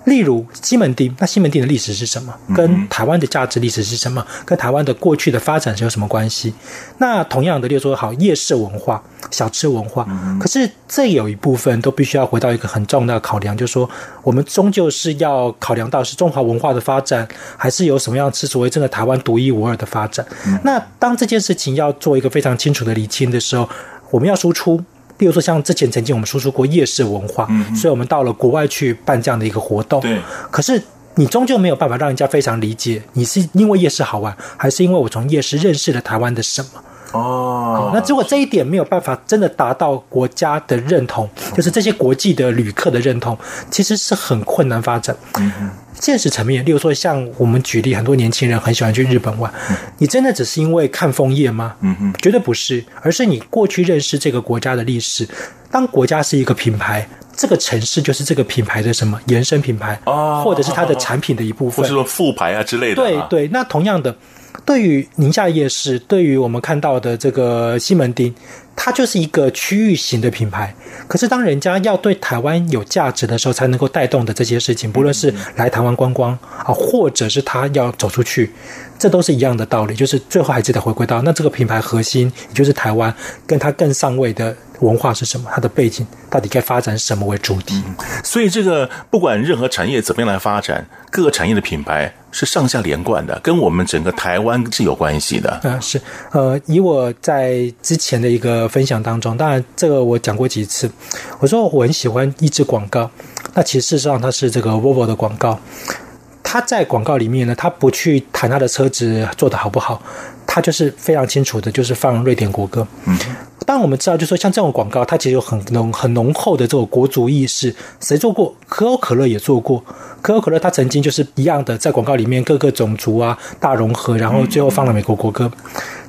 C: 例如西门町，那西门町的历史是什么？跟台湾的价值历史是什么？跟台湾的过去的发展是有什么关系？那同样的，例如说好夜市文化、小吃文化，可是这有一部分都必须要回到一个很重要的考量，就是说我们终究是要考量到是中华文化的发展，还是有什么样是所谓真的台湾独一无二的发展？那当这件事情要做一个非常清楚的厘清的时候，我们要输出。比如说，像之前曾经我们输出过夜市文化，嗯，所以我们到了国外去办这样的一个活动。对，可是你终究没有办法让人家非常理解，你是因为夜市好玩，还是因为我从夜市认识了台湾的什么？哦，那如果这一点没有办法真的达到国家的认同，就是这些国际的旅客的认同，其实是很困难发展。嗯现实层面，例如说，像我们举例，很多年轻人很喜欢去日本玩。你真的只是因为看枫叶吗？嗯嗯，绝对不是，而是你过去认识这个国家的历史。当国家是一个品牌，这个城市就是这个品牌的什么延伸品牌啊，或者是它的产品的一部分，或是说
A: 副牌啊之类的。
C: 对对，那同样的。对于宁夏夜市，对于我们看到的这个西门町，它就是一个区域型的品牌。可是，当人家要对台湾有价值的时候，才能够带动的这些事情，不论是来台湾观光啊，或者是他要走出去，这都是一样的道理。就是最后还是得回归到那这个品牌核心，也就是台湾，跟它更上位的。文化是什么？它的背景到底该发展什么为主题？
A: 嗯，所以，这个不管任何产业怎么样来发展，各个产业的品牌是上下连贯的，跟我们整个台湾是有关系的。
C: 啊，是。呃，以我在之前的一个分享当中，当然这个我讲过几次，我说我很喜欢一支广告。那其实事实上它是这个 Volvo 的广告。他在广告里面呢，他不去谈他的车子做得好不好，他就是非常清楚的，就是放瑞典国歌。当，我们知道，就是说像这种广告，它其实有很浓、很浓厚的这种国族意识。谁做过？可口可乐也做过。可口可乐它曾经就是一样的，在广告里面各个种族啊大融合，然后最后放了美国国歌。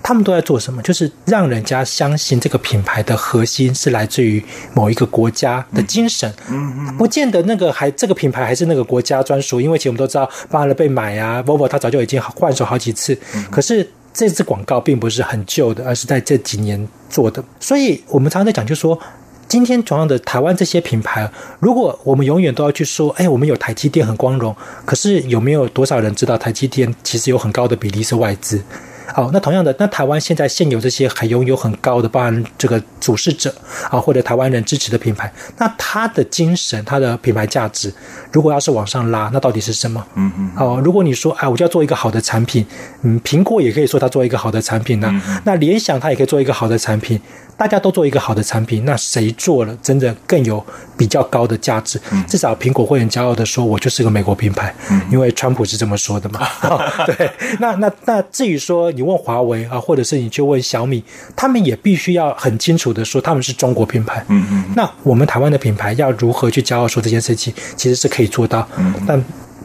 C: 他们都在做什么？就是让人家相信这个品牌的核心是来自于某一个国家的精神。嗯嗯，不见得那个还这个品牌还是那个国家专属，因为其实我们都知道，包含了被买啊，v o v o 它早就已经换手好几次。可是。这支广告并不是很旧的，而是在这几年做的。所以我们常常在讲，就是说，今天同样的台湾这些品牌，如果我们永远都要去说，哎，我们有台积电很光荣，可是有没有多少人知道台积电其实有很高的比例是外资？好，那同样的，那台湾现在现有这些还拥有很高的，包含这个主事者啊，或者台湾人支持的品牌，那它的精神、它的品牌价值，如果要是往上拉，那到底是什么？嗯嗯。好，如果你说，哎，我就要做一个好的产品，嗯，苹果也可以说它做一个好的产品呢。那联想它也可以做一个好的产品，大家都做一个好的产品，那谁做了真的更有比较高的价值？至少苹果会很骄傲的说：“我就是个美国品牌。”因为川普是这么说的嘛。对，那那那至于说你问华为啊，或者是你去问小米，他们也必须要很清楚的说他们是中国品牌。嗯嗯。那我们台湾的品牌要如何去骄傲说这件事情，其实是可以做到。嗯，但。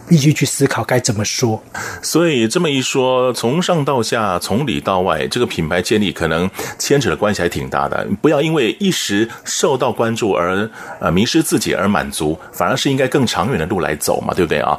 C: 必须去思考该怎么说，
A: 所以这么一说，从上到下，从里到外，这个品牌建立可能牵扯的关系还挺大的。不要因为一时受到关注而呃迷失自己而满足，反而是应该更长远的路来走嘛，对不对啊？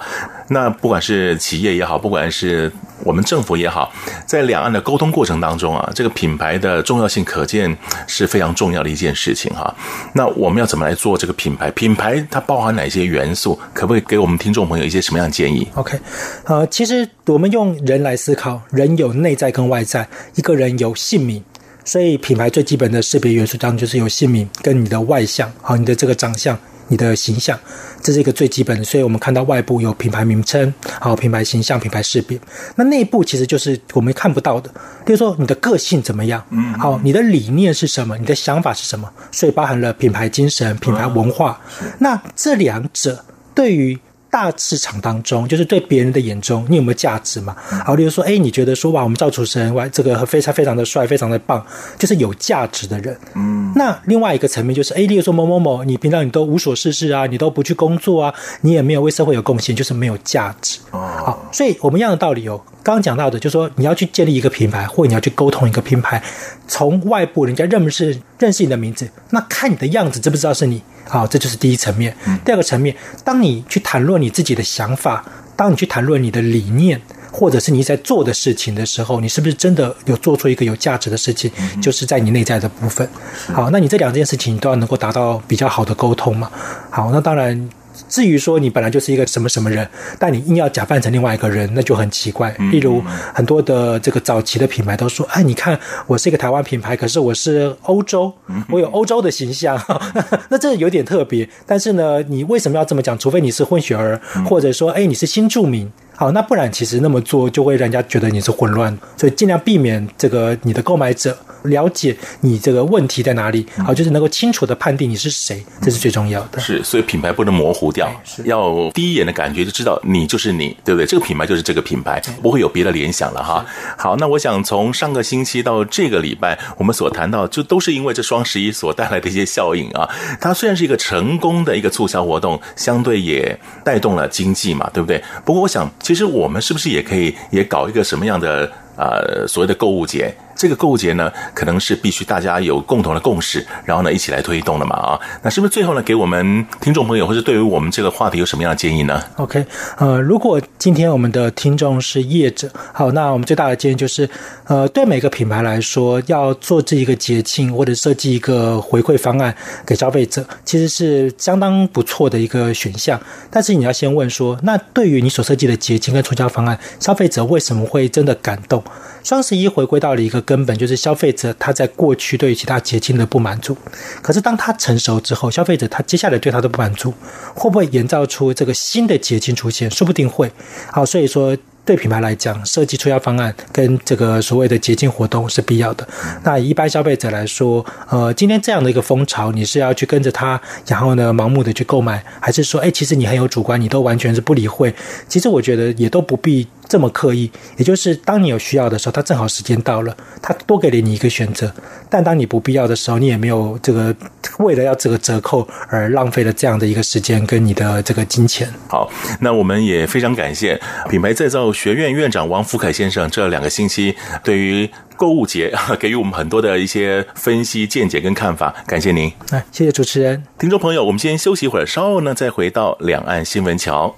A: 那不管是企业也好，不管是我们政府也好，在两岸的沟通过程当中啊，这个品牌的重要性可见是非常重要的一件事情哈。那我们要怎么来做这个品牌？品牌它包含哪些元素？可不可以给我们听众朋友一些什么样的建议
C: ？OK，呃，其实我们用人来思考，人有内在跟外在，一个人有姓名，所以品牌最基本的识别元素当中就是有姓名跟你的外向，好，你的这个长相。你的形象，这是一个最基本的，所以我们看到外部有品牌名称，好，品牌形象、品牌识别。那内部其实就是我们看不到的，比如说你的个性怎么样，嗯，好，你的理念是什么，你的想法是什么，所以包含了品牌精神、品牌文化。那这两者对于。大市场当中，就是对别人的眼中，你有没有价值嘛？好，例如说，哎，你觉得说哇，我们赵主持人哇，这个非常非常的帅，非常的棒，就是有价值的人。嗯。那另外一个层面就是，哎，例如说某某某，你平常你都无所事事啊，你都不去工作啊，你也没有为社会有贡献，就是没有价值。哦。好，所以我们一样的道理哦，刚刚讲到的，就是说你要去建立一个品牌，或你要去沟通一个品牌，从外部人家认识认识你的名字，那看你的样子，知不知道是你？好，这就是第一层面。第二个层面，当你去谈论你自己的想法，当你去谈论你的理念，或者是你在做的事情的时候，你是不是真的有做出一个有价值的事情？就是在你内在的部分。好，那你这两件事情你都要能够达到比较好的沟通嘛？好，那当然。至于说你本来就是一个什么什么人，但你硬要假扮成另外一个人，那就很奇怪。例如很多的这个早期的品牌都说：“哎，你看我是一个台湾品牌，可是我是欧洲，我有欧洲的形象。”那这有点特别。但是呢，你为什么要这么讲？除非你是混血儿，或者说，哎，你是新住民。好，那不然其实那么做就会让人家觉得你是混乱，所以尽量避免这个你的购买者了解你这个问题在哪里。好，就是能够清楚的判定你是谁，这是最重要的。
A: 是，所以品牌不能模糊掉，要第一眼的感觉就知道你就是你，对不对？这个品牌就是这个品牌，不会有别的联想了哈。好，那我想从上个星期到这个礼拜，我们所谈到就都是因为这双十一所带来的一些效应啊。它虽然是一个成功的一个促销活动，相对也带动了经济嘛，对不对？不过我想。其实我们是不是也可以也搞一个什么样的呃所谓的购物节？这个购物节呢，可能是必须大家有共同的共识，然后呢一起来推动的嘛啊。那是不是最后呢，给我们听众朋友或者对于我们这个话题有什么样的建议呢
C: ？OK，呃，如果今天我们的听众是业者，好，那我们最大的建议就是，呃，对每个品牌来说，要做这一个节庆或者设计一个回馈方案给消费者，其实是相当不错的一个选项。但是你要先问说，那对于你所设计的节庆跟促销方案，消费者为什么会真的感动？双十一回归到了一个根本，就是消费者他在过去对于其他节庆的不满足，可是当他成熟之后，消费者他接下来对他的不满足，会不会营造出这个新的节庆出现？说不定会。好，所以说。对品牌来讲，设计促销方案跟这个所谓的节庆活动是必要的。那一般消费者来说，呃，今天这样的一个风潮，你是要去跟着它，然后呢，盲目的去购买，还是说，哎，其实你很有主观，你都完全是不理会？其实我觉得也都不必这么刻意。也就是当你有需要的时候，它正好时间到了，它多给了你一个选择。但当你不必要的时候，你也没有这个为了要这个折扣而浪费了这样的一个时间跟你的这个金钱。
A: 好，那我们也非常感谢品牌再造学院院长王福凯先生这两个星期对于购物节给予我们很多的一些分析见解跟看法，感谢您。
C: 哎，谢谢主持人，
A: 听众朋友，我们先休息一会儿，稍后呢再回到两岸新闻桥。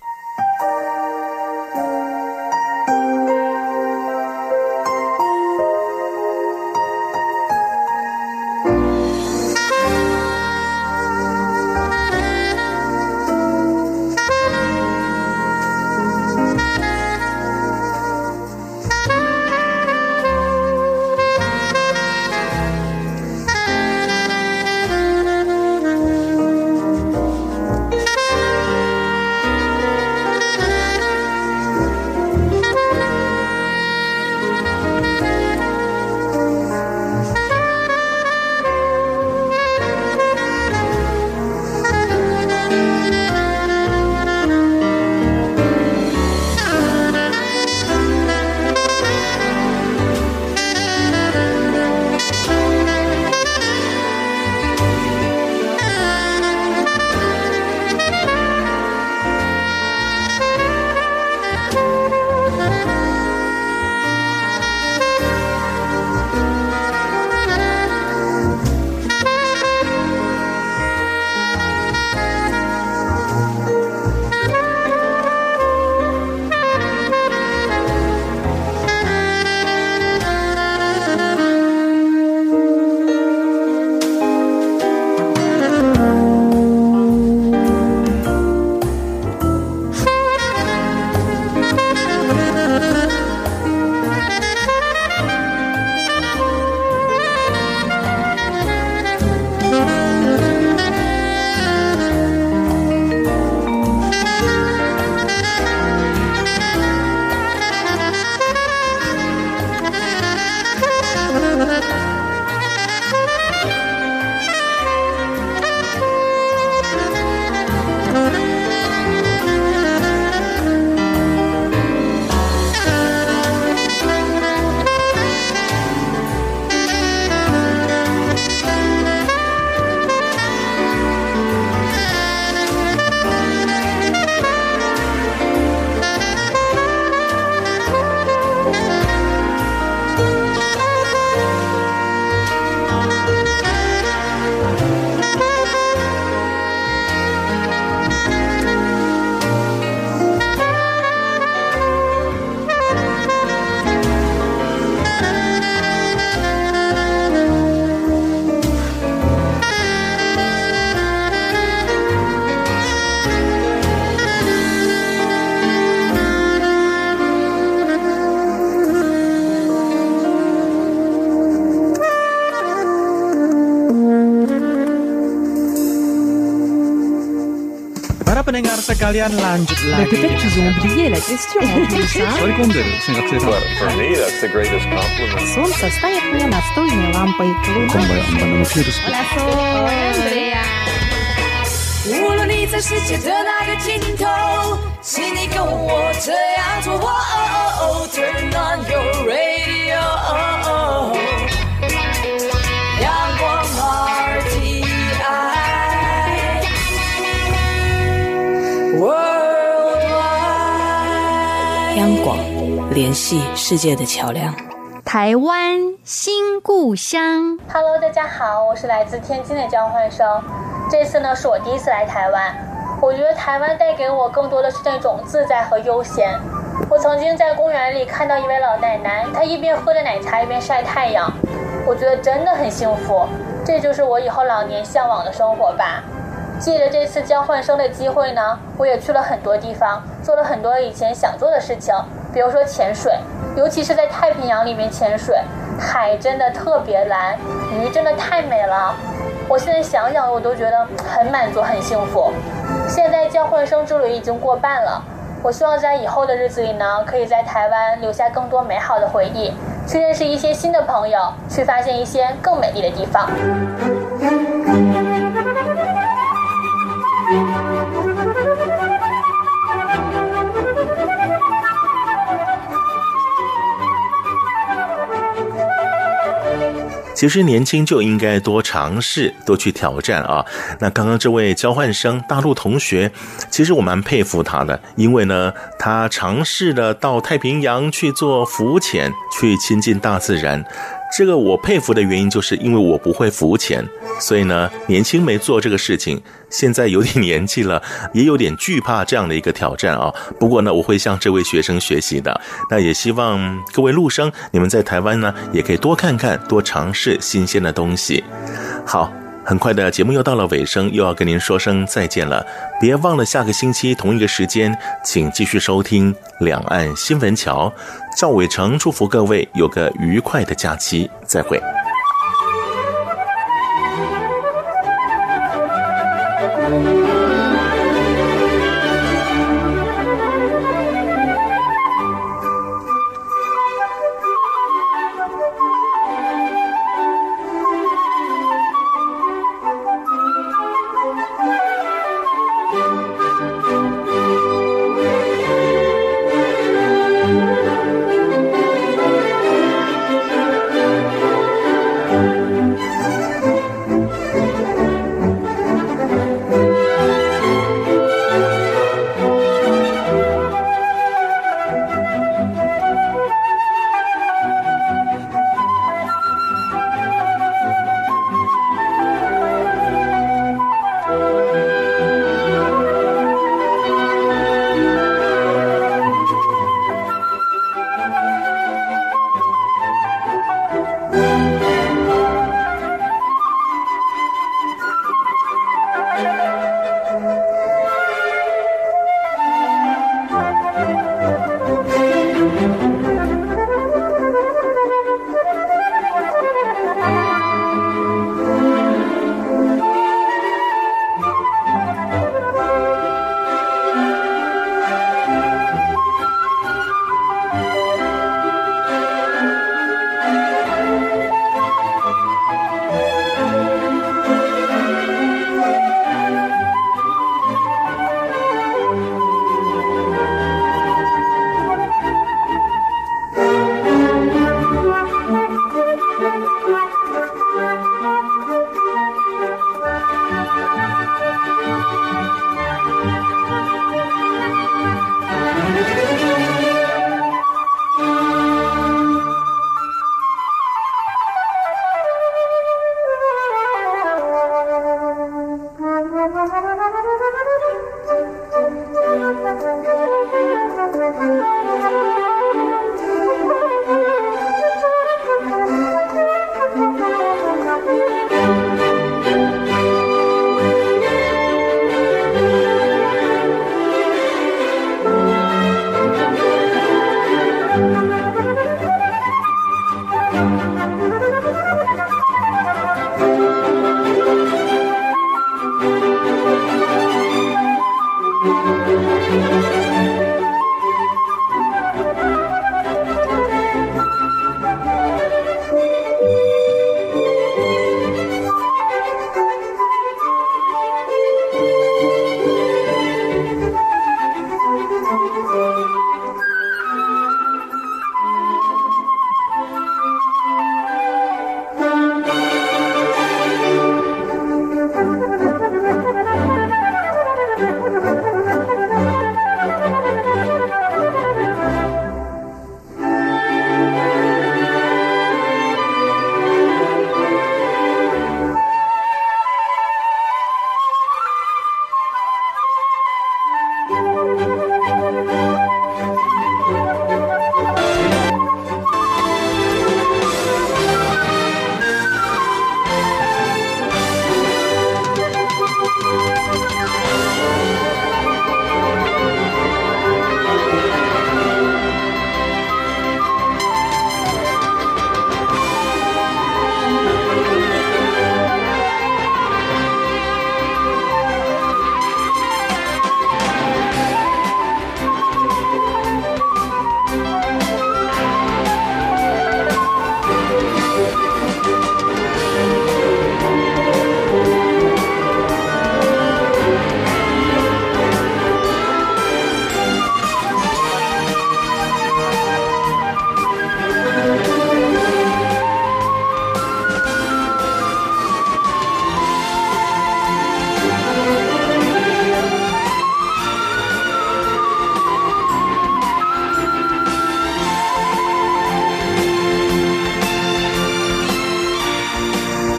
F: pendengar sekalian lanjut
G: Mais
F: lagi.
G: peut-être qu'ils ont oublié la question en plus. hein.
F: Sorry singkat cerita.
H: For me, that's the greatest compliment.
G: Солнце стоит мне настольной лампой.
F: Kombaja Ambana Mafirus.
D: 无论你在世界的哪个尽头，请你跟我这样做。哦 Turn on your radio，
E: 联系世界的桥梁。
B: 台湾新故乡。
I: Hello，大家好，我是来自天津的交换生。这次呢是我第一次来台湾，我觉得台湾带给我更多的是那种自在和悠闲。我曾经在公园里看到一位老奶奶，她一边喝着奶茶一边晒太阳，我觉得真的很幸福。这就是我以后老年向往的生活吧。借着这次交换生的机会呢，我也去了很多地方，做了很多以前想做的事情，比如说潜水，尤其是在太平洋里面潜水，海真的特别蓝，鱼真的太美了。我现在想想，我都觉得很满足，很幸福。现在交换生之旅已经过半了，我希望在以后的日子里呢，可以在台湾留下更多美好的回忆，去认识一些新的朋友，去发现一些更美丽的地方。
A: 其实年轻就应该多尝试，多去挑战啊。那刚刚这位交换生大陆同学，其实我蛮佩服他的，因为呢，他尝试了到太平洋去做浮潜，去亲近大自然。这个我佩服的原因，就是因为我不会浮潜，所以呢，年轻没做这个事情。现在有点年纪了，也有点惧怕这样的一个挑战啊。不过呢，我会向这位学生学习的。那也希望各位陆生，你们在台湾呢，也可以多看看，多尝试新鲜的东西。好。很快的节目又到了尾声，又要跟您说声再见了。别忘了下个星期同一个时间，请继续收听两岸新闻桥。赵伟成祝福各位有个愉快的假期，再
D: 会。